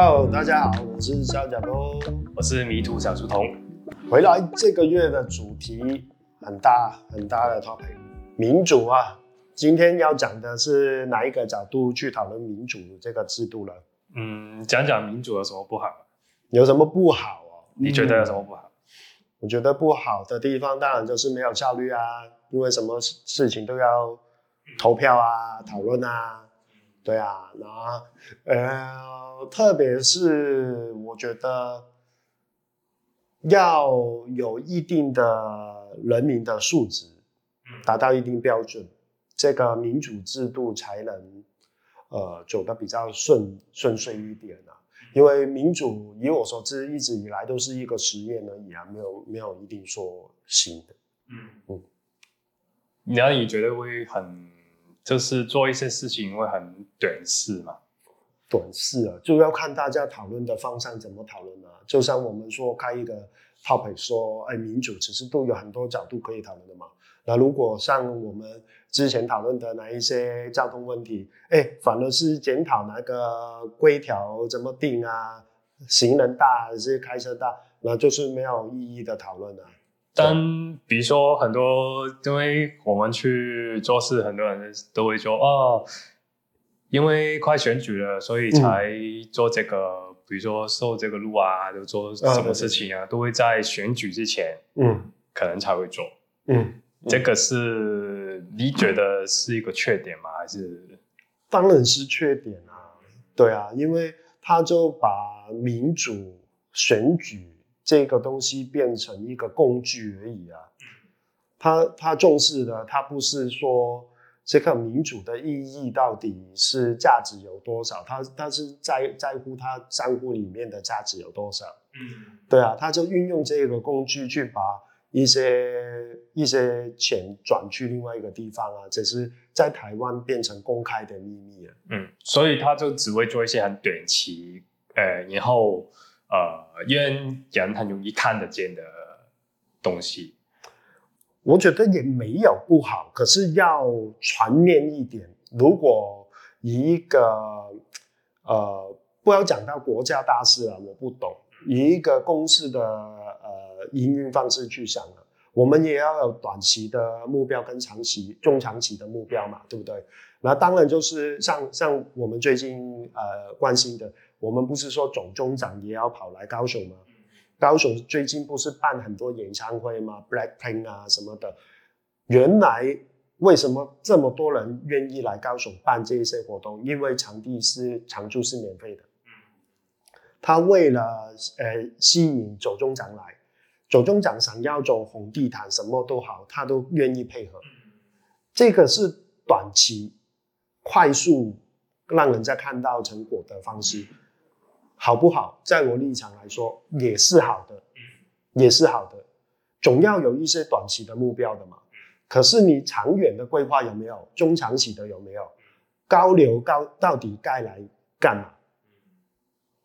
Hello，大家好，我是小甲东，我是迷途小书童。回来这个月的主题很大很大的 topic，民主啊。今天要讲的是哪一个角度去讨论民主这个制度了？嗯，讲讲民主有什么不好？有什么不好哦？你觉得有什么不好？嗯，我觉得不好的地方当然就是没有效率啊，因为什么事情都要投票啊、讨论啊。对啊，然后呃，特别是我觉得要有一定的人民的素质，达到一定标准，这个民主制度才能呃走得比较顺顺遂一点啊。因为民主，以我所知，一直以来都是一个实验而已啊，没有没有一定说行的。嗯嗯，那你觉得会很？就是做一些事情会很短视嘛？短视啊，就要看大家讨论的方向怎么讨论啊。就像我们说开一个 topic 说，哎，民主其实都有很多角度可以讨论的嘛。那如果像我们之前讨论的那一些交通问题，哎，反而是检讨那个规条怎么定啊，行人大还是开车大，那就是没有意义的讨论啊。但比如说很多，因为我们去做事，很多人都会说哦，因为快选举了，所以才做这个。嗯、比如说受这个路啊，就做什么事情啊，嗯、都会在选举之前，嗯，可能才会做。嗯，这个是你觉得是一个缺点吗？还是？当然是缺点啊。对啊，因为他就把民主选举。这个东西变成一个工具而已啊，他他重视的，他不是说这个民主的意义到底是价值有多少，他他是在在乎他账户里面的价值有多少。嗯，对啊，他就运用这个工具去把一些一些钱转去另外一个地方啊，这是在台湾变成公开的秘密啊。嗯，所以他就只会做一些很短期，呃，然后。呃，因为人很容易看得见的东西，我觉得也没有不好，可是要全面一点。如果以一个呃，不要讲到国家大事啊，我不懂。以一个公司的呃营运方式去想了，我们也要有短期的目标跟长期、中长期的目标嘛，对不对？那当然就是像像我们最近呃关心的。我们不是说总中长也要跑来高雄吗？高雄最近不是办很多演唱会吗？Blackpink 啊什么的。原来为什么这么多人愿意来高雄办这些活动？因为场地是场租是免费的。他为了呃吸引总中长来，总中长想要走红地毯什么都好，他都愿意配合。这个是短期快速让人家看到成果的方式。好不好？在我立场来说，也是好的，也是好的。总要有一些短期的目标的嘛。可是你长远的规划有没有？中长期的有没有？高流高到底该来干嘛？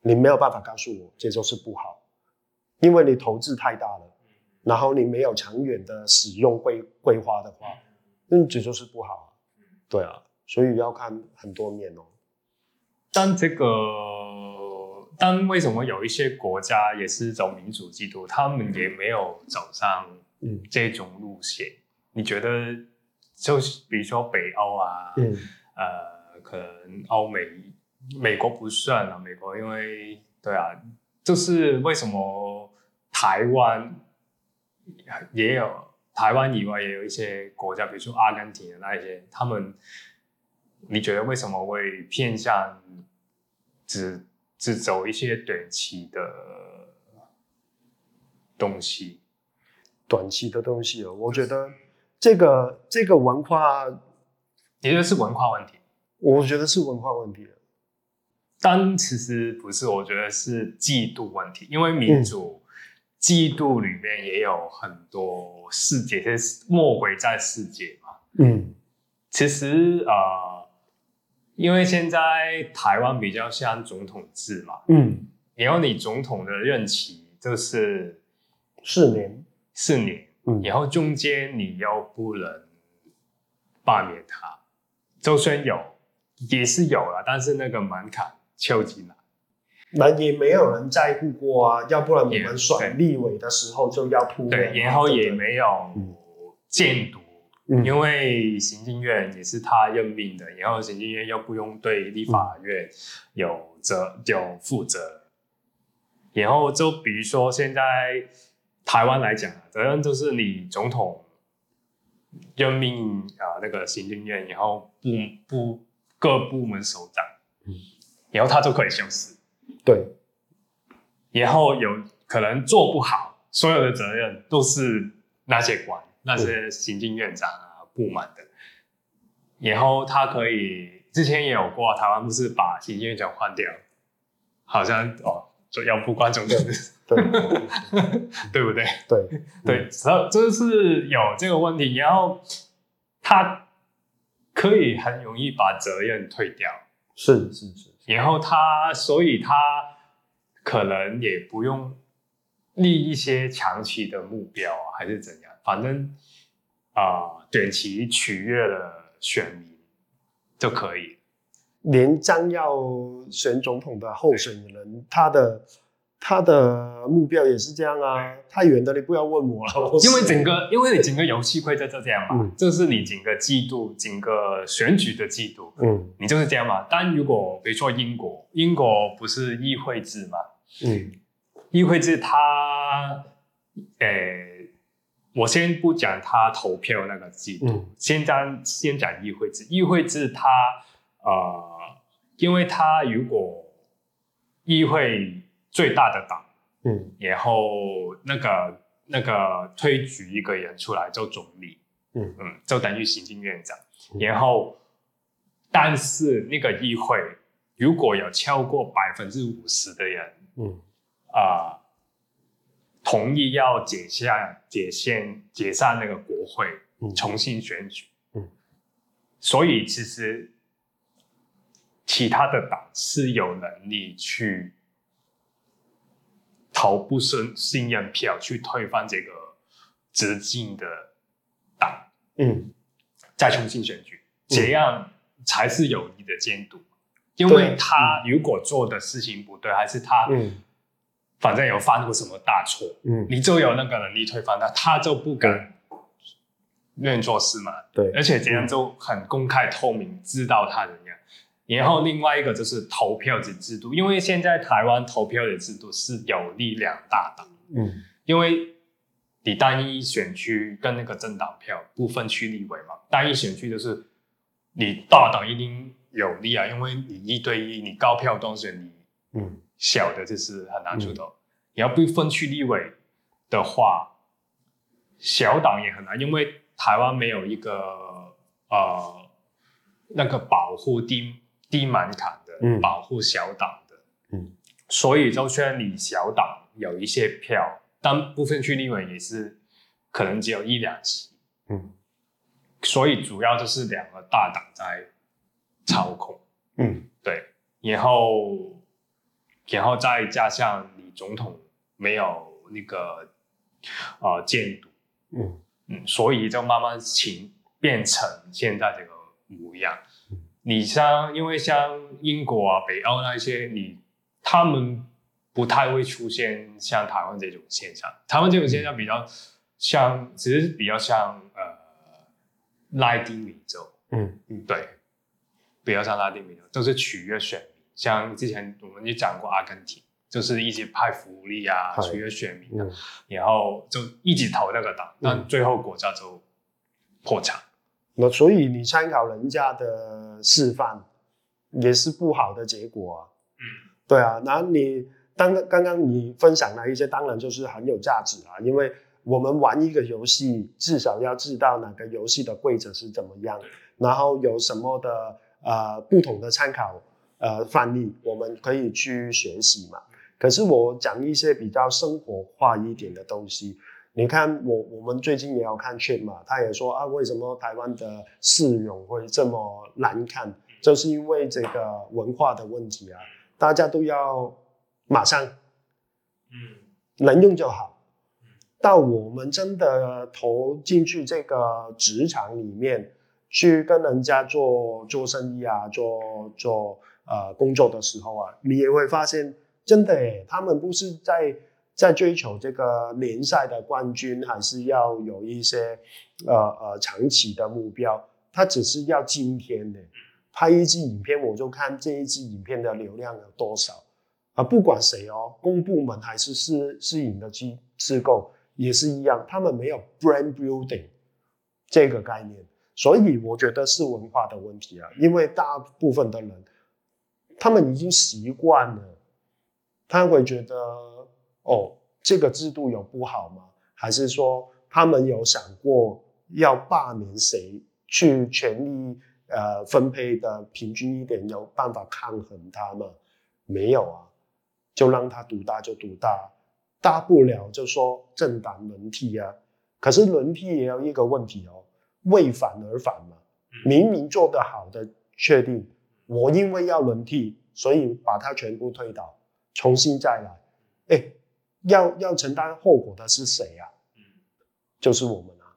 你没有办法告诉我，这就是不好，因为你投资太大了，然后你没有长远的使用规规划的话，那这就是不好。对啊，所以要看很多面哦。但这个。但为什么有一些国家也是走民主制度，他们也没有走上这种路线？嗯、你觉得，就是比如说北欧啊，嗯、呃，可能欧美，美国不算啊，美国因为对啊，就是为什么台湾也有台湾以外也有一些国家，比如说阿根廷的那一些，他们你觉得为什么会偏向只？是走一些短期的东西，短期的东西哦。我觉得这个这个文化，你觉得是文化问题？我觉得是文化问题。但其实不是，我觉得是嫉妒问题。因为民主嫉妒里面也有很多世界，是魔鬼在世界嘛。嗯，其实啊。呃因为现在台湾比较像总统制嘛，嗯，然后你总统的任期就是四年，四年，嗯，然后中间你又不能罢免他，就算有也是有了，但是那个门槛超级难，那也没有人在乎过啊，要不然我们选立委的时候就要铺。对，然后也没有监督，嗯、因为行政院也是他任命的，然后行政院又不用对立法院有责有负责，然后就比如说现在台湾来讲，责任就是你总统任命啊那个行政院，然后部部各部门首长，嗯，然后他就可以消失。对，然后有可能做不好，所有的责任都是那些官、那些行政院长啊、部门的。然后他可以之前也有过，台湾不是把行政院长换掉，好像哦，就要不关总统的，对，对不对？对对，然后就是有这个问题，然后他可以很容易把责任退掉，是是是。然后他，所以他可能也不用立一些长期的目标啊，还是怎样？反正啊，呃，短期取悦了选民就可以。连将要选总统的候选人，他的。他的目标也是这样啊，太远的你不要问我了。因为整个，因为你整个游戏规则就这样嘛，这、嗯、是你整个季度，整个选举的季度，嗯，你就是这样嘛。但如果比如说英国，英国不是议会制嘛，嗯，议会制它，诶，我先不讲他投票那个制度，嗯、先讲先讲议会制。议会制他，呃，因为他如果议会。最大的党，嗯，然后那个那个推举一个人出来做总理，嗯嗯，就等于行政院长。嗯、然后，但是那个议会如果有超过百分之五十的人，嗯啊、呃，同意要解下解散解散那个国会，嗯、重新选举，嗯，所以其实其他的党是有能力去。投不信信任票去推翻这个执政的党，嗯，再重新选举，这样才是有力的监督。因为他如果做的事情不对，还是他，反正有犯过什么大错，嗯，你就有那个能力推翻他，他就不敢乱做事嘛。对，而且这样就很公开透明，知道他怎样。然后另外一个就是投票的制度，因为现在台湾投票的制度是有力量大党，嗯，因为你单一选区跟那个政党票不分区立委嘛，单一选区就是你大党一定有利啊，因为你一对一，你高票当选，你嗯小的就是很难出头，嗯、你要不分区立委的话，小党也很难，因为台湾没有一个呃那个保护低。低门槛的保护小党的，嗯，所以就算你小党有一些票，但部分区立委也是可能只有一两席，嗯，所以主要就是两个大党在操控，嗯，对，然后然后再加上你总统没有那个呃监督，嗯嗯，所以就慢慢情变成现在这个模样。你像，因为像英国啊、北欧那些，你他们不太会出现像台湾这种现象。台湾这种现象比较像，其实比较像呃拉丁美洲，嗯嗯，对，比较像拉丁美洲，都是取悦选民。像之前我们也讲过阿根廷，就是一直派福利啊，取悦选民的，嗯、然后就一直投那个党，但最后国家就破产。那所以你参考人家的示范，也是不好的结果啊。嗯，对啊。那你当刚刚你分享了一些，当然就是很有价值啊。因为我们玩一个游戏，至少要知道哪个游戏的规则是怎么样，然后有什么的呃不同的参考呃范例，我们可以去学习嘛。可是我讲一些比较生活化一点的东西。你看我，我们最近也要看 Chat 嘛，他也说啊，为什么台湾的市容会这么难看？就是因为这个文化的问题啊，大家都要马上，嗯，能用就好。到我们真的投进去这个职场里面去跟人家做做生意啊，做做呃工作的时候啊，你也会发现真的，他们不是在在追求这个联赛的冠军，还是要有一些呃呃长期的目标，他只是要今天的拍一支影片，我就看这一支影片的流量有多少啊，不管谁哦，公部门还是私私营的机机构也是一样，他们没有 brand building 这个概念。所以我觉得是文化的问题啊，因为大部分的人，他们已经习惯了，他会觉得哦，这个制度有不好吗？还是说他们有想过要罢免谁，去权力呃分配的平均一点，有办法抗衡他吗？没有啊，就让他独大就独大，大不了就说政党轮替啊。可是轮替也有一个问题哦。为反而反嘛，明明做得好的确定，我因为要轮替，所以把它全部推倒，重新再来，哎，要要承担后果的是谁啊？就是我们啊，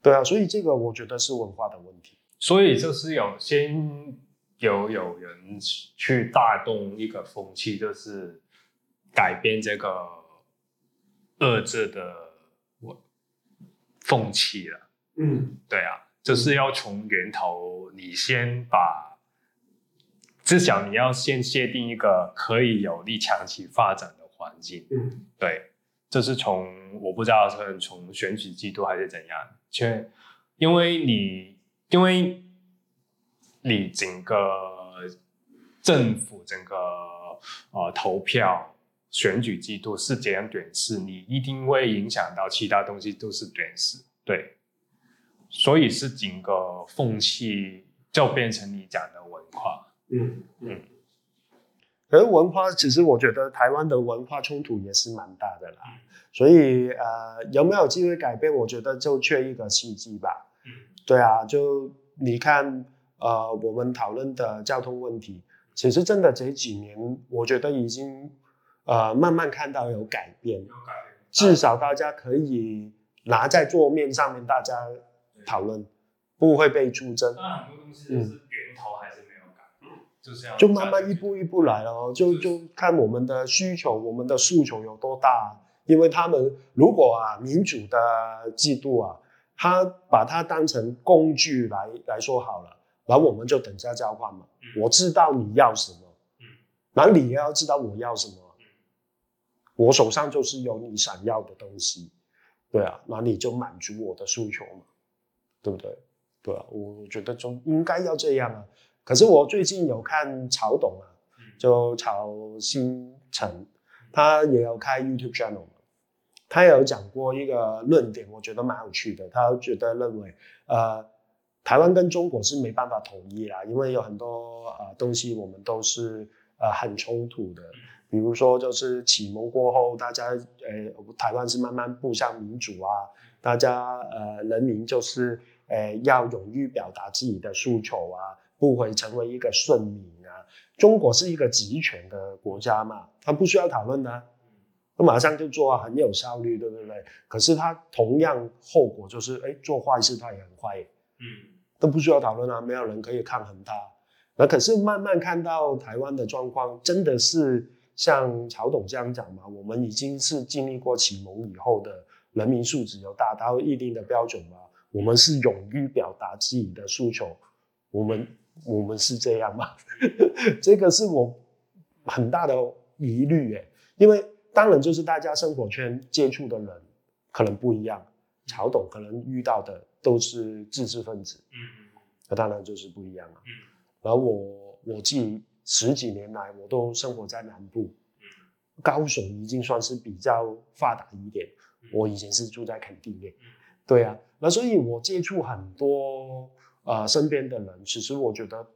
对啊，所以这个我觉得是文化的问题。所以就是有先有有人去带动一个风气，就是改变这个二制的风气了。嗯，对啊，就是要从源头，你先把，至少你要先设定一个可以有利长期发展的环境。嗯，对，这是从我不知道是从选举制度还是怎样，却因为你因为你整个政府整个呃投票选举制度是这样短视，你一定会影响到其他东西都是短视，对。所以是整个风气就变成你讲的文化，嗯嗯。可是文化，其实我觉得台湾的文化冲突也是蛮大的啦。所以呃，有没有机会改变？我觉得就缺一个契机吧。嗯，对啊，就你看呃，我们讨论的交通问题，其实真的这几年，我觉得已经呃慢慢看到有改变，有改变，至少大家可以拿在桌面上面，大家。讨论不会被出征，那很多东西是源头还是就是要就慢慢一步一步来哦，就就看我们的需求，我们的诉求有多大。因为他们如果啊民主的制度啊，他把它当成工具来来说好了，然后我们就等价交换嘛。我知道你要什么，嗯，然后你也要知道我要什么，我手上就是有你想要的东西，对啊，那你就满足我的诉求嘛。对不对？对啊，我觉得就应该要这样啊。可是我最近有看曹董啊，就曹新成，他也有开 YouTube channel，他也有讲过一个论点，我觉得蛮有趣的。他觉得认为，呃，台湾跟中国是没办法统一啦，因为有很多呃东西我们都是呃很冲突的。比如说，就是启蒙过后，大家呃台湾是慢慢步向民主啊，大家呃人民就是。呃，要勇于表达自己的诉求啊，不会成为一个顺民啊。中国是一个集权的国家嘛，他不需要讨论的，他马上就做啊，很有效率，对不对？可是他同样后果就是，哎，做坏事他也很坏，嗯，都不需要讨论啊，没有人可以抗衡他。那可是慢慢看到台湾的状况，真的是像曹董这样讲嘛？我们已经是经历过启蒙以后的人民素质有达到一定的标准嘛。我们是勇于表达自己的诉求，我们我们是这样吗？这个是我很大的疑虑诶，因为当然就是大家生活圈接触的人可能不一样，曹董可能遇到的都是知识分子，嗯，那当然就是不一样了。然后我我自己十几年来我都生活在南部，高雄已经算是比较发达一点，我以前是住在垦丁耶。对啊，那所以我接触很多呃身边的人，其实我觉得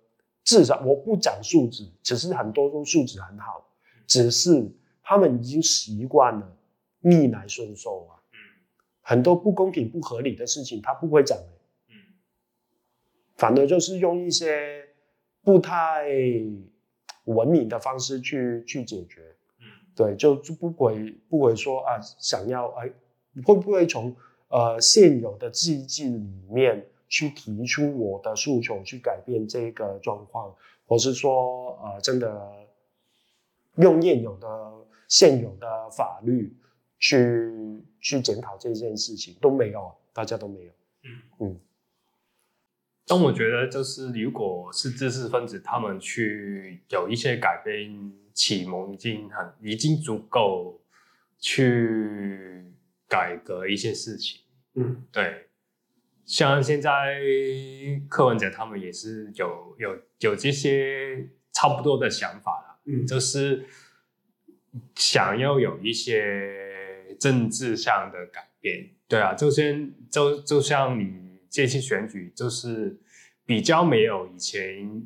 至少我不讲素质，其实很多都素质很好，只是他们已经习惯了逆来顺受啊。很多不公平不合理的事情他不会讲，反而就是用一些不太文明的方式去去解决。对，就就不会不会说啊，想要哎会不会从。呃，现有的机制里面去提出我的诉求，去改变这个状况，或是说，呃，真的用现有的现有的法律去去检讨这件事情都没有，大家都没有。嗯嗯。但我觉得，就是如果是知识分子，他们去有一些改变启蒙，已经很已经足够去改革一些事情。嗯，对。像现在柯文哲他们也是有有有这些差不多的想法了。嗯，就是想要有一些政治上的改变。对啊，就先就就像你。这次选举就是比较没有以前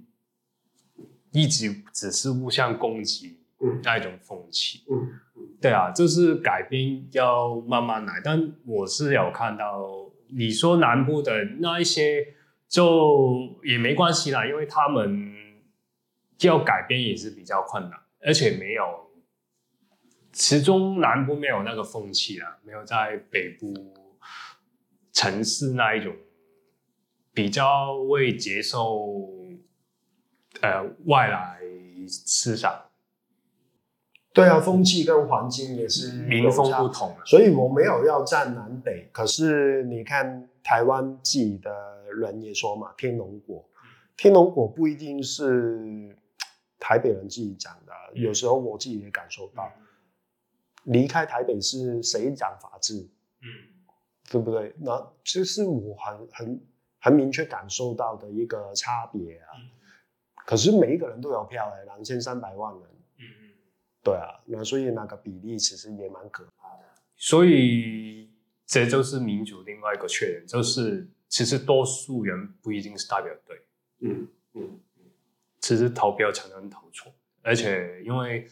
一直只是互相攻击那一种风气，嗯，对啊，就是改变要慢慢来。但我是有看到你说南部的那一些就也没关系啦，因为他们要改变也是比较困难，而且没有始终南部没有那个风气啦，没有在北部城市那一种。比较会接受，呃，外来思想。对啊，风气跟环境也是民风不同，所以我没有要站南北。可是你看台湾自己的人也说嘛，天龙果，天龙果不一定是台北人自己讲的，有时候我自己也感受到，离开台北是谁讲法治？嗯，对不对？那这是我很很。很明确感受到的一个差别啊，嗯、可是每一个人都有票哎，两千三百万人，对啊，那所以那个比例其实也蛮可怕的。所以这就是民主另外一个缺点，就是其实多数人不一定是代表对，嗯嗯嗯，其实投票常常投错，而且因为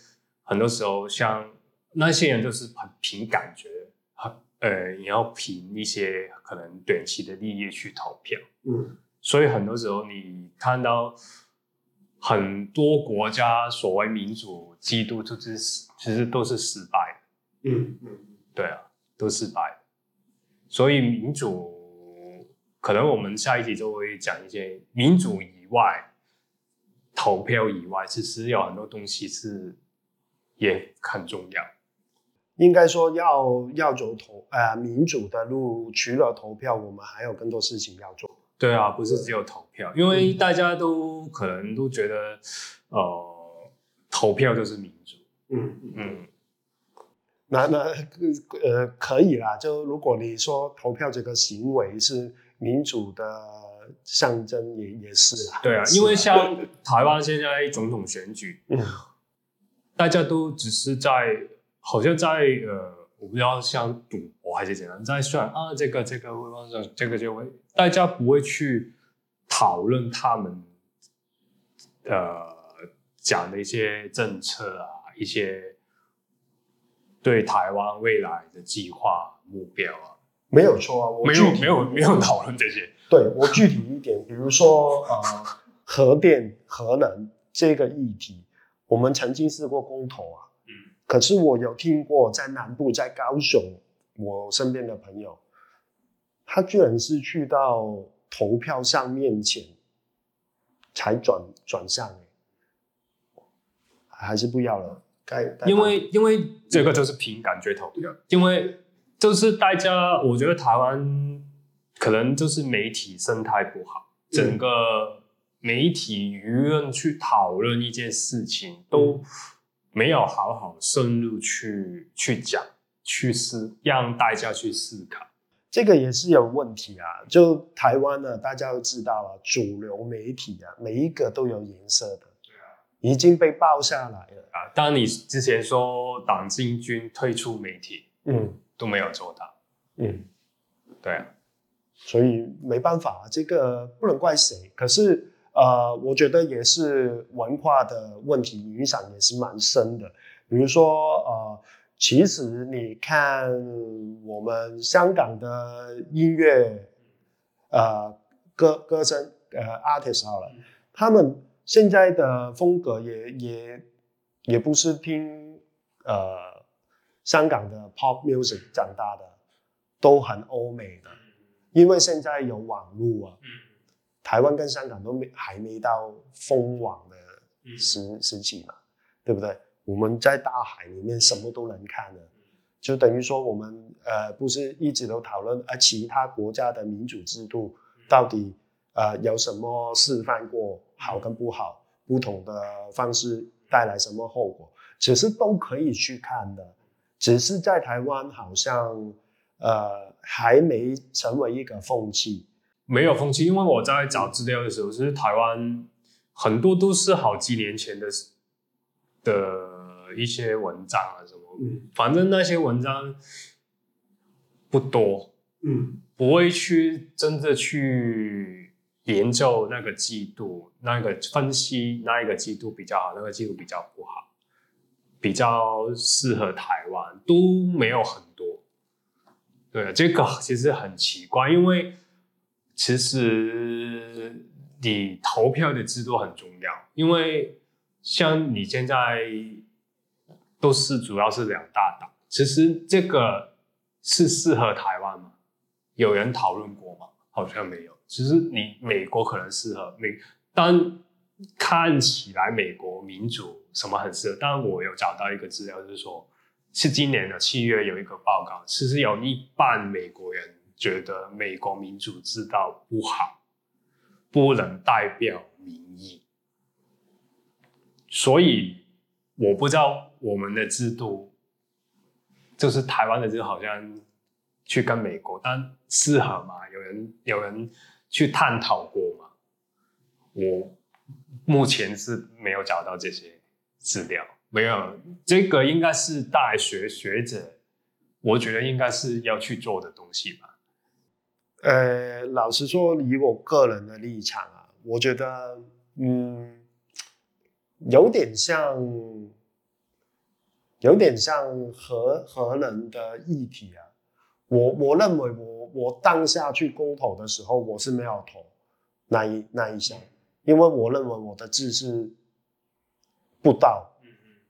很多时候像那些人就是很凭感觉。呃，你要凭一些可能短期的利益去投票，嗯，所以很多时候你看到很多国家所谓民主制度，就是其实都是失败的，嗯嗯，对啊，都失败。所以民主，可能我们下一集就会讲一些民主以外，投票以外，其实有很多东西是也很重要。应该说要要走投呃民主的路，除了投票，我们还有更多事情要做。对啊，不是只有投票，因为大家都可能都觉得，呃，投票就是民主。嗯嗯。那那呃可以啦，就如果你说投票这个行为是民主的象征也，也也是啦。对啊，因为像台湾现在总统选举，嗯，大家都只是在。好像在呃，我不知道像赌博还是怎样，在算啊，这个这个会发生，这个就会，大家不会去讨论他们呃讲的一些政策啊，一些对台湾未来的计划目标啊，没有错啊，我没有没有没有讨论这些。对，我具体一点，比如说呃，核电核能这个议题，我们曾经试过公投啊。嗯可是我有听过，在南部，在高雄，我身边的朋友，他居然是去到投票上面前才转转向，还是不要了？该因为因为这个就是凭感觉投票，因为就是大家，我觉得台湾可能就是媒体生态不好，整个媒体舆论去讨论一件事情都。嗯没有好好深入去去讲，去思，让大家去思考，这个也是有问题啊。就台湾呢，大家都知道啊，主流媒体啊，每一个都有颜色的，已经被爆下来了啊。当你之前说党进军退出媒体，嗯，都没有做到，嗯，对啊，所以没办法，这个不能怪谁，可是。呃，我觉得也是文化的问题，影响也是蛮深的。比如说，呃，其实你看我们香港的音乐，呃，歌歌声，呃，artist 好了，他们现在的风格也也也不是听呃香港的 pop music 长大的，都很欧美的，因为现在有网络啊。台湾跟香港都没还没到封网的时时期嘛，对不对？我们在大海里面什么都能看的，就等于说我们呃不是一直都讨论，而其他国家的民主制度到底呃有什么示范过好跟不好，不同的方式带来什么后果，其实都可以去看的，只是在台湾好像呃还没成为一个风气，没有风气，因为我在找资料的时候，其实台湾很多都是好几年前的的。一些文章啊，什么，嗯，反正那些文章不多，嗯，不会去真的去研究那个季度，那个分析那一个季度比较好，那个季度比较不好，比较适合台湾都没有很多。对，这个其实很奇怪，因为其实你投票的制度很重要，因为像你现在。都是主要是两大党，其实这个是适合台湾吗？有人讨论过吗？好像没有。其实你美国可能适合美，但看起来美国民主什么很适合。但我有找到一个资料，就是说是今年的七月有一个报告，其实有一半美国人觉得美国民主制度不好，不能代表民意，所以。我不知道我们的制度，就是台湾的制度，好像去跟美国，但适合吗？有人有人去探讨过吗？我目前是没有找到这些资料，没有。这个应该是大学学者，我觉得应该是要去做的东西吧。呃，老实说，以我个人的立场啊，我觉得，嗯。有点像，有点像核核能的议题啊。我我认为我我当下去公投的时候，我是没有投那一那一项，因为我认为我的知识不到，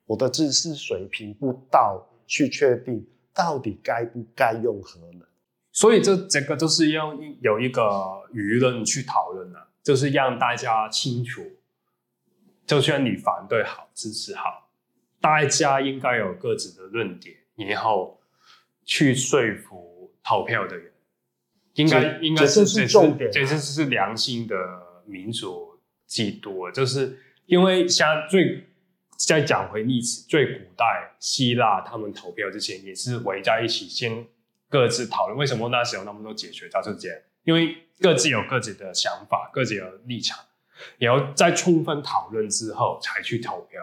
我的知识水平不到去确定到底该不该用核能。所以这这个就是要有一个舆论去讨论的，就是让大家清楚。就算你反对好，支持好，大家应该有各自的论点，然后去说服投票的人，应该应该是这是重点，这是是良心的民主制度，就是因为像最再讲回历史，最古代希腊他们投票之前也是围在一起，先各自讨论为什么那时候那么多解决家是这样，因为各自有各自的想法，各自有立场。然后在充分讨论之后才去投票，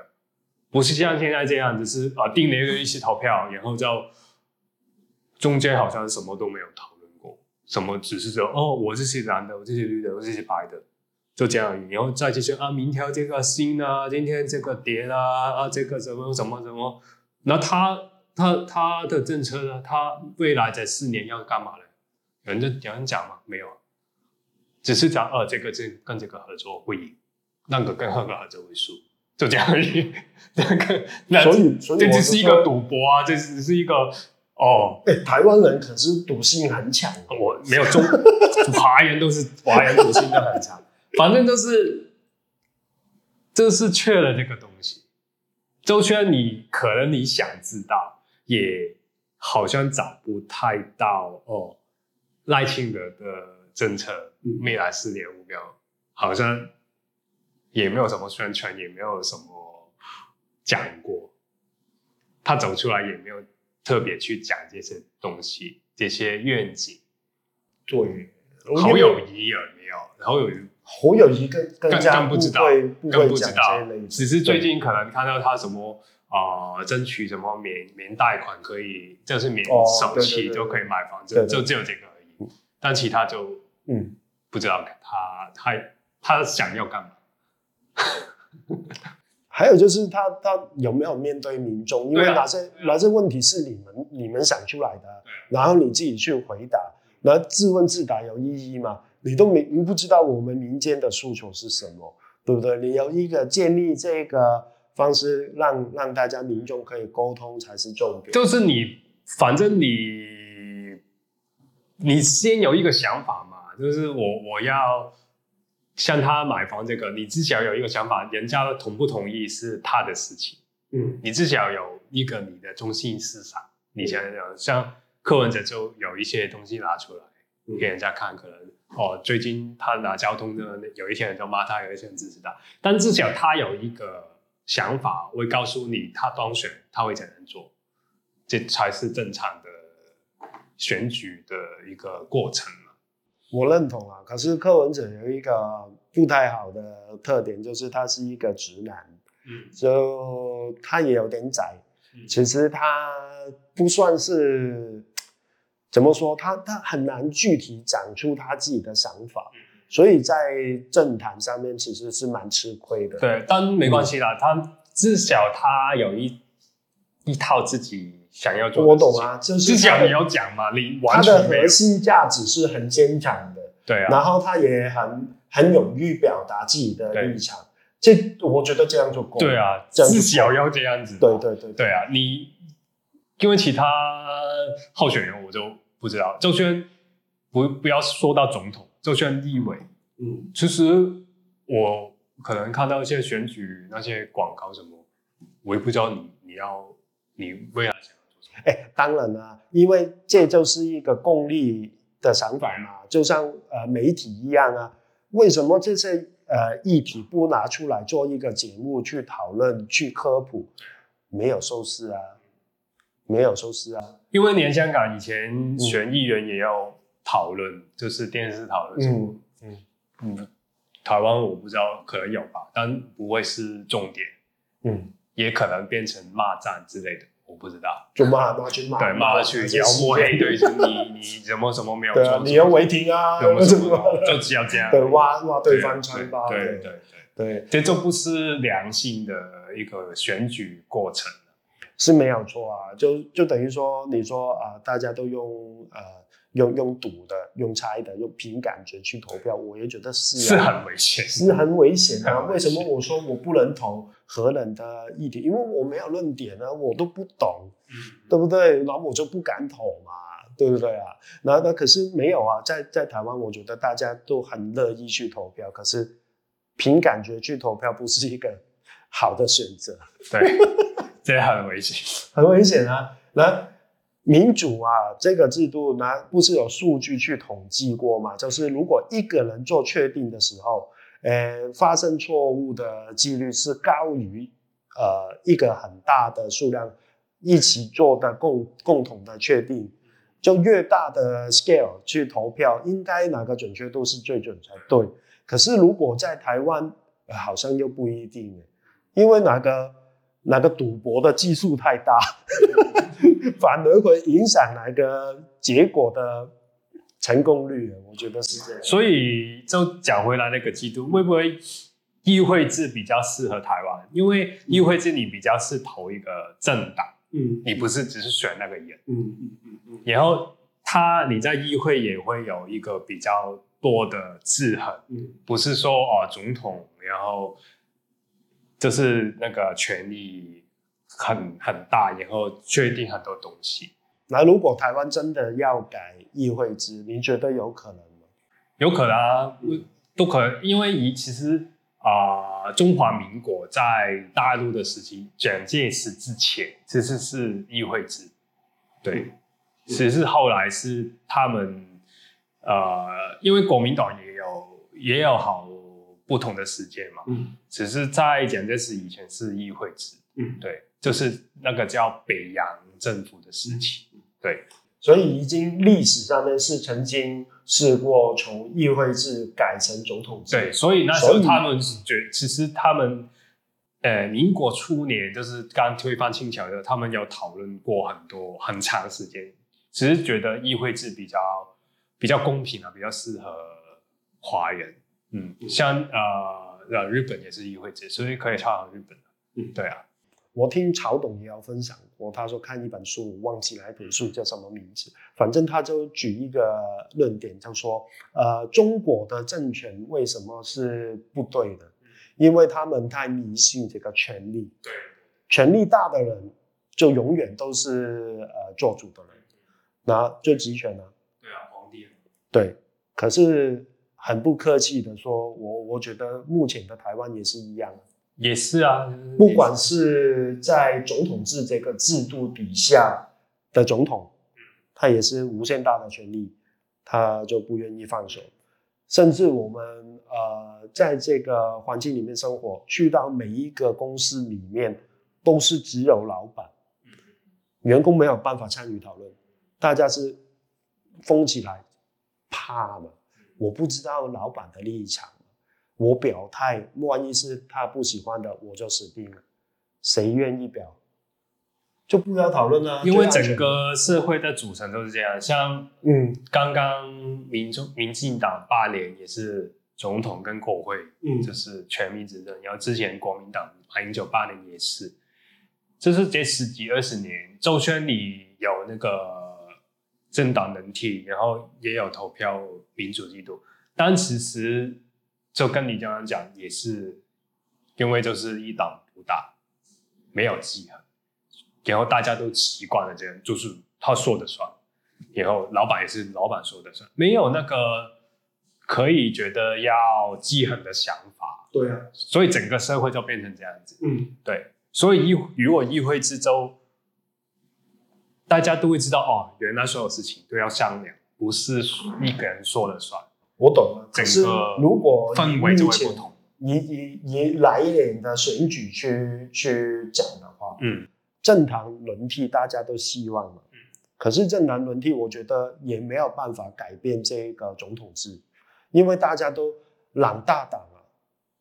不是像现在这样子，是啊定了一个一起投票，然后就中间好像什么都没有讨论过，什么只是说哦，我这些蓝的，我这些绿的，我这些白的，就这样而已。然后再继续啊，明天这个新啊，今天这个跌啦，啊，这个什么什么什么，那他他他的政策呢？他未来在四年要干嘛呢？有人就有人讲吗？没有。只是讲，呃，这个这跟这个合作会赢，那个跟那个合作会输，就这样而已。这个，那所以，所以这只是一个赌博啊，这只是一个哦。哎、欸，台湾人可是赌性很强，我没有中华人都是华人赌性都很强，反正就是，这是缺了这个东西。周圈，你可能你想知道，也好像找不太到哦。赖清德的。政策未来四年目标好像也没有什么宣传，也没有什么讲过。他走出来也没有特别去讲这些东西，这些愿景。对，侯友谊有没有？侯友谊，侯友谊更更更不知道，更不知道。只是最近可能看到他什么啊、呃，争取什么免免贷款可以，就是免首期就可以买房子，就就只有这个而已。但其他就。嗯，不知道他他他想要干嘛？还有就是他他有没有面对民众？因为哪些哪些问题是你们你们想出来的，然后你自己去回答，那自问自答有意义吗？你都没你不知道我们民间的诉求是什么，对不对？你有一个建立这个方式让，让让大家民众可以沟通才是重点。就是你反正你你先有一个想法嘛。就是我我要向他买房这个，你至少有一个想法，人家同不同意是他的事情，嗯，你至少有一个你的中心思想。你想想，像柯文哲就有一些东西拿出来给人家看，可能哦，最近他拿交通的，有一些人就骂他，有一些人支持他，但至少他有一个想法，会告诉你他当选他会怎样做，这才是正常的选举的一个过程。我认同啊，可是柯文哲有一个不太好的特点，就是他是一个直男，嗯，就他也有点窄，嗯，其实他不算是 怎么说，他他很难具体讲出他自己的想法，嗯，所以在政坛上面其实是蛮吃亏的。对，但没关系啦，嗯，他至少他有一一套自己。想要做，我懂啊，就是至少你要讲嘛，你完全他的核心价值是很坚强的，对啊，然后他也很很勇于表达自己的立场，这我觉得这样就够，对啊，至少要这样子，对对对。对啊，你因为其他候选人我就不知道，就算不不要说到总统，就算立委，嗯，其实我可能看到一些选举那些广告什么，我也不知道你你要你未来想。哎，当然啦，因为这就是一个功利的想法嘛，就像呃媒体一样啊。为什么这些呃议题不拿出来做一个节目去讨论、去科普？没有收视啊，没有收视啊。因为连香港以前选议员也要讨论，嗯、就是电视讨论什么。嗯嗯，台湾我不知道，可能有吧，但不会是重点。嗯，也可能变成骂战之类的。我不知道，就骂骂去骂，对骂去妖魔黑对，你你什么什么没有做，你要违停啊，什么什么就只要这样，对挖挖对方疮疤，对对对对，这就不是良性的一个选举过程，是没有错啊，就就等于说你说啊，大家都用呃用用赌的、用猜的、用凭感觉去投票，我也觉得是是很危险，是很危险啊。为什么我说我不能投？核能的议题，因为我没有论点啊，我都不懂，嗯、对不对？然后我就不敢投嘛，对不对啊？那那可是没有啊，在在台湾，我觉得大家都很乐意去投票，可是凭感觉去投票不是一个好的选择，对，这很危险，很危险啊！那民主啊，这个制度，那不是有数据去统计过吗？就是如果一个人做确定的时候。呃，发生错误的几率是高于呃一个很大的数量一起做的共共同的确定，就越大的 scale 去投票，应该哪个准确度是最准才对。可是如果在台湾，呃，好像又不一定，因为哪个哪个赌博的基数太大，反而会影响哪个结果的。成功率，我觉得是这样。所以就讲回来那个制度，会不会议会制比较适合台湾？因为议会制你比较是投一个政党，嗯，你不是只是选那个人，嗯嗯嗯嗯。然后他你在议会也会有一个比较多的制衡，嗯，不是说哦总统，然后就是那个权力很很大，然后确定很多东西。那如果台湾真的要改议会制，您觉得有可能吗？有可能啊，都可能，因为以其实啊、呃，中华民国在大陆的时期，蒋介石之前其实是议会制，对，只是后来是他们呃，因为国民党也有也有好不同的时间嘛，嗯，只是在蒋介石以前是议会制，嗯，对，就是那个叫北洋政府的事情。对，所以已经历史上面是曾经试过从议会制改成总统制。对，所以那时候他们是觉，其实他们，呃，民国初年就是刚推翻清朝的，他们有讨论过很多很长时间，只是觉得议会制比较比较公平啊，比较适合华人。嗯，像呃，日本也是议会制，所以可以参考日本。嗯，对啊。我听曹董也有分享过，他说看一本书，我忘记那本书叫什么名字，反正他就举一个论点，就说，呃，中国的政权为什么是不对的？因为他们太迷信这个权力，对，权力大的人就永远都是呃做主的人，那就集权了。对啊，皇帝。对，可是很不客气的说，我我觉得目前的台湾也是一样。也是啊，不管是在总统制这个制度底下的总统，他也是无限大的权利，他就不愿意放手。甚至我们呃，在这个环境里面生活，去到每一个公司里面，都是只有老板，员工没有办法参与讨论，大家是封起来，怕嘛？我不知道老板的立场，我表态，万一是他不喜欢的，我就死定了。谁愿意表？就不要讨论了，因为整个社会的组成都是这样。像嗯，刚刚民众民进党八年也是总统跟国会，嗯，就是全民执政。然后之前国民党马英九八年也是，就是这十几二十年，周圈里有那个政党轮替，然后也有投票民主制度，但其实就跟你刚刚讲，也是因为就是一党独大，没有记恨。然后大家都习惯了这样，就是他说的算，然后老板也是老板说的算，没有那个可以觉得要记恨的想法。对啊，所以整个社会就变成这样子。嗯，对，所以议如果议会之中，大家都会知道哦，原来所有事情都要商量，不是一个人说了算。我懂了，整个如果氛围就会不同。以以以来年的选举去去讲的话，嗯。政党轮替，大家都希望嘛。可是政党轮替，我觉得也没有办法改变这个总统制，因为大家都懒大党啊，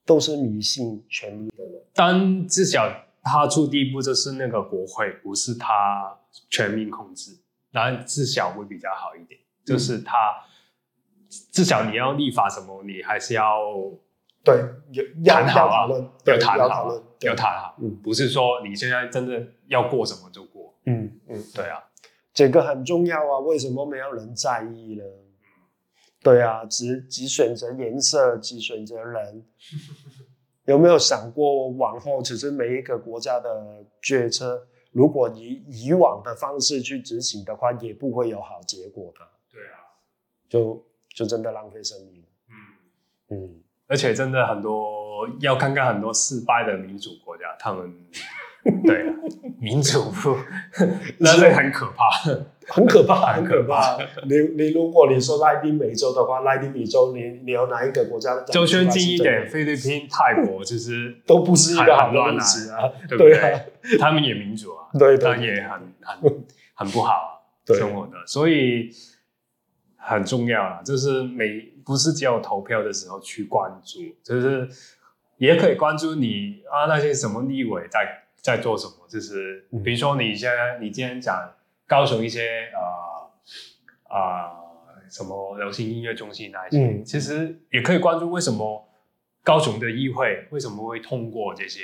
都是迷信权力的人。但至少他出第一步就是那个国会，不是他全民控制，那至少会比较好一点。就是他至少你要立法什么，你还是要。对，要谈好啊，要谈好，好，要谈好。嗯，不是说你现在真的要过什么就过。嗯嗯，对啊，这个很重要啊。为什么没有人在意呢？对啊，只只选择颜色，只选择人。有没有想过，往后其实每一个国家的决策，如果以以往的方式去执行的话，也不会有好结果的。对啊，就就真的浪费生命。嗯嗯。而且真的很多要看看很多失败的民主国家，他们 对啊，民主不，那是很可怕，很可怕，很可怕。你你如果你说拉丁美洲的话，拉丁美洲你你有哪一个国家？就算近一点，菲律宾、泰国其实都不是一个好乱子啊，对不对？他们也民主啊，对，但也很很很不好啊，生活的，所以很重要啊，就是每。不是只有投票的时候去关注，就是也可以关注你啊那些什么立委在在做什么，就是比如说你现在你今天讲高雄一些啊啊、呃呃、什么流行音乐中心那些，嗯、其实也可以关注为什么高雄的议会为什么会通过这些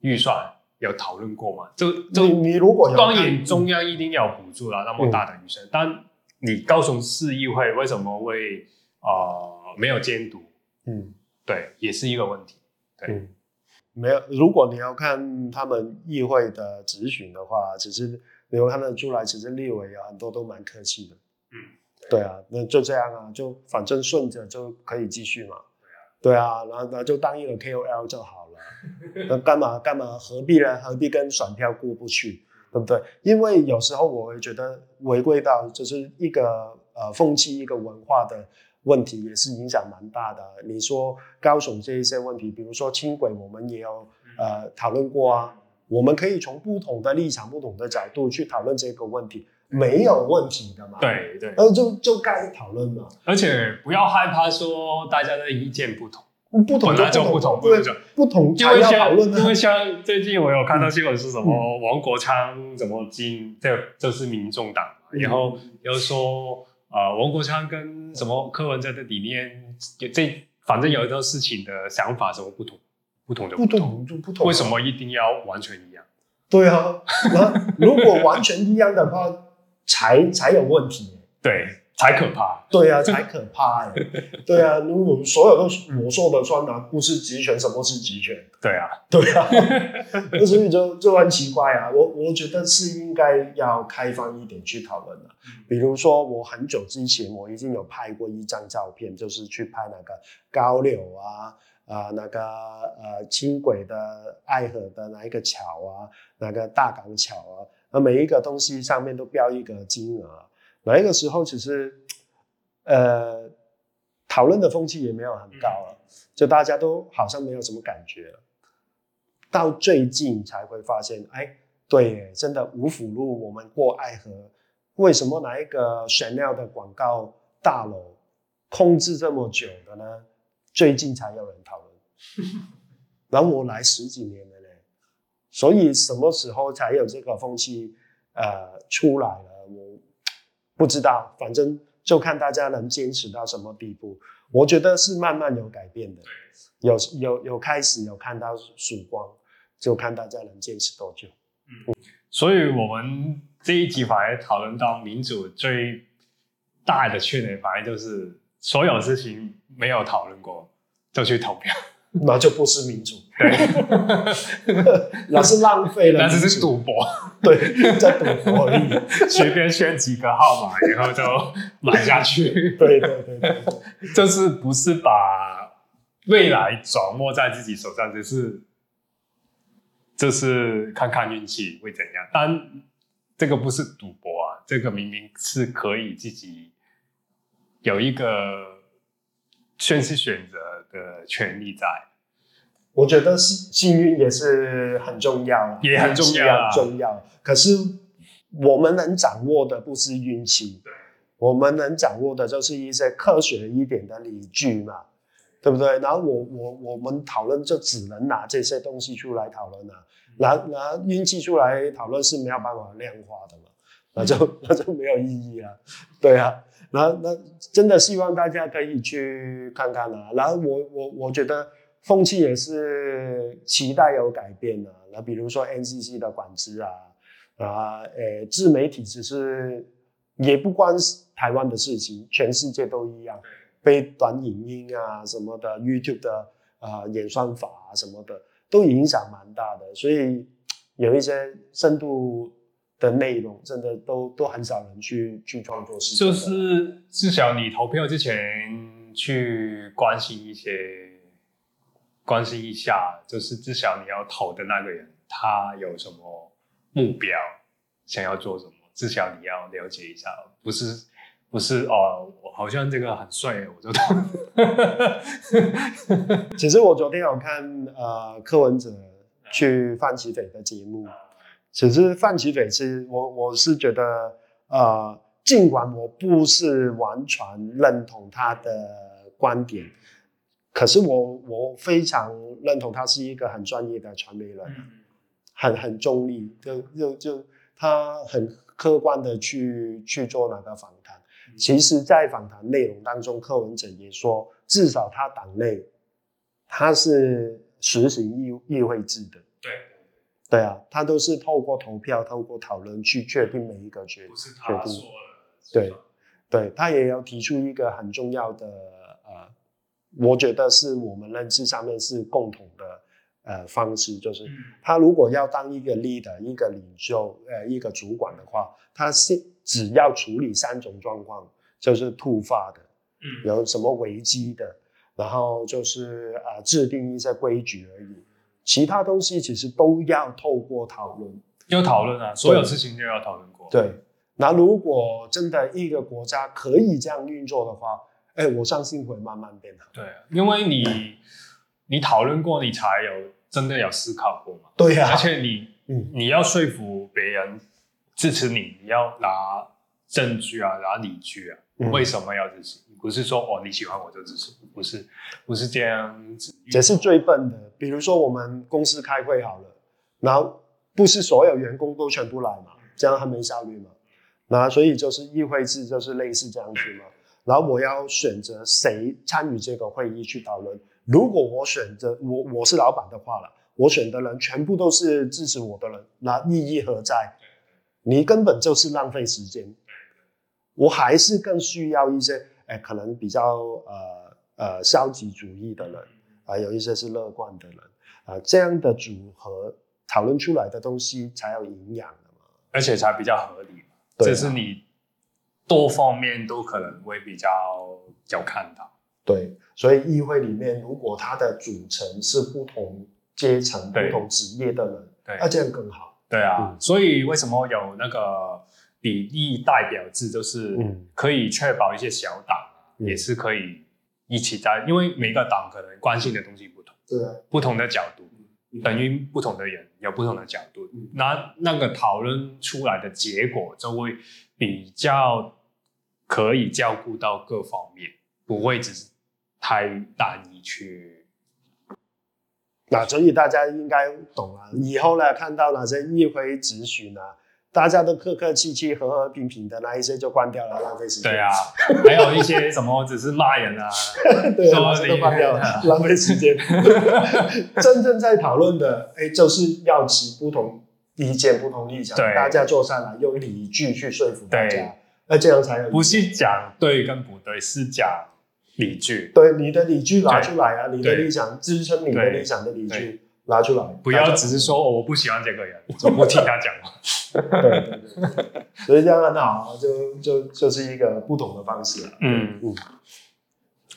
预算，有讨论过吗？就就你，你如果有当然中央一定要补助了那么大的预算，嗯、但你高雄市议会为什么会啊、呃，没有监督，嗯，对，也是一个问题，对，嗯、没有。如果你要看他们议会的质询的话，其实你会看得出来，其实立委有很多都蛮客气的，嗯，对。啊，那就这样啊，就反正顺着就可以继续嘛，对啊，然后那就当一个 KOL 就好了，那干嘛干嘛，何必呢？何必跟选票过不去，对不对？因为有时候我会觉得回归到就是一个呃风气，一个文化的。问题也是影响蛮大的。你说高雄这一些问题，比如说轻轨，我们也有呃讨论过啊。我们可以从不同的立场、不同的角度去讨论这个问题，没有问题的嘛。对对，呃，就就该讨论嘛。而且不要害怕说大家的意见不同，不同就不同，对，不同就要讨论。因为像最近我有看到新闻是什么，王国昌怎么进，这这是民众党，然后又说。啊、呃，王国昌跟什么柯文哲的理念，这反正有一个事情的想法什么不同，不同的不同，不同就不同。为什么一定要完全一样？对啊，那如果完全一样的话，才才有问题。对。才可怕，对啊，才可怕哎，对啊，如果所有都我说的算啊，不是集权，什么是集权？对啊，对啊，所以就就很奇怪啊。我我觉得是应该要开放一点去讨论的。比如说，我很久之前我已经有拍过一张照片，就是去拍那个高柳啊，啊、呃，那个呃轻轨的爱河的那一个桥啊，那个大港桥啊，那每一个东西上面都标一个金额。那个时候其实呃讨论的风气也没有很高了，就大家都好像没有什么感觉了。到最近才会发现，哎，对，真的五府路我们过爱河，为什么哪一个 Chanel 的广告大楼控制这么久的呢？最近才有人讨论，然后我来十几年了嘞，所以什么时候才有这个风气呃出来了？我不知道，反正就看大家能坚持到什么地步。我觉得是慢慢有改变的，有有有开始有看到曙光，就看大家能坚持多久。嗯，所以我们这一集反而讨论到民主最大的缺点，反而就是。所有事情没有讨论过就去投票，那就不是民主，对，那是浪费了，那只是赌博，对，在赌博而已，随便选几个号码，然后就买下去，对对对对，就是不是把未来掌握在自己手上，就是就是看看运气会怎样，但这个不是赌博啊，这个明明是可以自己。有一个宣誓选择的权利在，我觉得幸幸运也是很重要，也很重要，啊，重要。可是我们能掌握的不是运气，对，我们能掌握的就是一些科学一点的理据嘛，对不对？然后我我我们讨论就只能拿这些东西出来讨论啊，拿拿运气出来讨论是没有办法量化的嘛，那就 那就没有意义啊，对啊。那那真的希望大家可以去看看啊。然后我我我觉得风气也是期待有改变啊。那比如说 NCC 的管制啊，啊，诶，自媒体只是也不关台湾的事情，全世界都一样，被短影音啊什么的，YouTube 的啊演算法啊什么的都影响蛮大的，所以有一些深度。的内容真的都都很少人去去创作，就是至少你投票之前去关心一些，关心一下，就是至少你要投的那个人他有什么目标，想要做什么，至少你要了解一下，不是不是哦，我好像这个很帅，我就投。其实我昨天有看呃柯文哲去范琪斐的节目。其实范琪斐是我我是觉得，呃，尽管我不是完全认同他的观点，可是我我非常认同他是一个很专业的传媒人，很很中立，就就就他很客观的去去做那个访谈。其实，在访谈内容当中，柯文哲也说，至少他党内他是实行议议会制的。对。对啊，他都是透过投票、透过讨论去确定每一个决决定。对，对，他也要提出一个很重要的呃，我觉得是我们认知上面是共同的呃方式，就是他如果要当一个 leader、一个领袖、呃一个主管的话，他是只要处理三种状况，就是突发的，嗯，有什么危机的，然后就是啊、呃、制定一些规矩而已。其他东西其实都要透过讨论，要讨论啊，所有事情都要讨论过。对，那如果真的一个国家可以这样运作的话，哎，我相信会慢慢变好。对，啊因为你你讨论过，你才有真的有思考过嘛。对啊，而且你嗯，你要说服别人支持你，你要拿证据啊，拿理据啊，嗯、为什么要支持？不是说哦，你喜欢我就支持，不是，不是这样子。这是最笨的。比如说我们公司开会好了，然后不是所有员工都全部来嘛，这样很没效率嘛。那所以就是议会制，就是类似这样子嘛。然后我要选择谁参与这个会议去讨论。如果我选择我我是老板的话了，我选的人全部都是支持我的人，那意义何在？你根本就是浪费时间。我还是更需要一些。哎，可能比较呃呃消极主义的人啊、呃，有一些是乐观的人啊、呃，这样的组合讨论出来的东西才有营养的嘛，而且才比较合理。对啊、这是你多方面都可能会比较较看到。对，所以议会里面如果它的组成是不同阶层、不同职业的人，对，那这样更好。对啊，嗯、所以为什么有那个比例代表制，就是可以确保一些小党、嗯、也是可以一起在，因为每个党可能关心的东西不同，对、啊，不同的角度。等于不同的人有不同的角度，那那个讨论出来的结果就会比较可以照顾到各方面，不会只是太单一去。那所以大家应该懂了，以后呢，看到哪些议会质询啊。大家都客客气气、和和平平的，那一些就关掉了，浪费时间。对啊，还有一些什么只是骂人啊，对啊，都关掉了，浪费时间。真正在讨论的，哎，就是要持不同意见、不同立场，大家坐下来用理据去说服大家，那这样才有。不是讲对跟不对，是讲理据。对，你的理据拿出来啊，你的立场支撑你的立场的理据拿出来，不要只是说哦，我不喜欢这个人，我不听他讲话。对对对，所以这样很好，就就就是一个不同的方式。嗯嗯，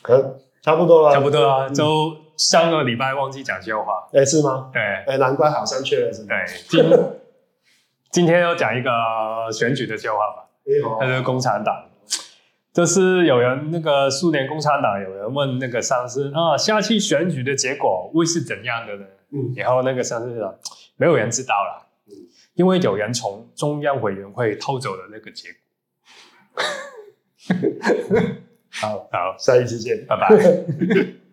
可差不多了，差不多了。就上个礼拜忘记讲笑话，哎，是吗？对，哎，难怪好像缺了，是吗？对，今今天要讲一个选举的笑话吧。他是共产党，就是有人那个苏联共产党有人问那个上司啊，下期选举的结果会是怎样的呢？嗯，然后那个上司说，没有人知道了。因为有人从中央委员会偷走了那个结果。好，好，下一期见，拜拜。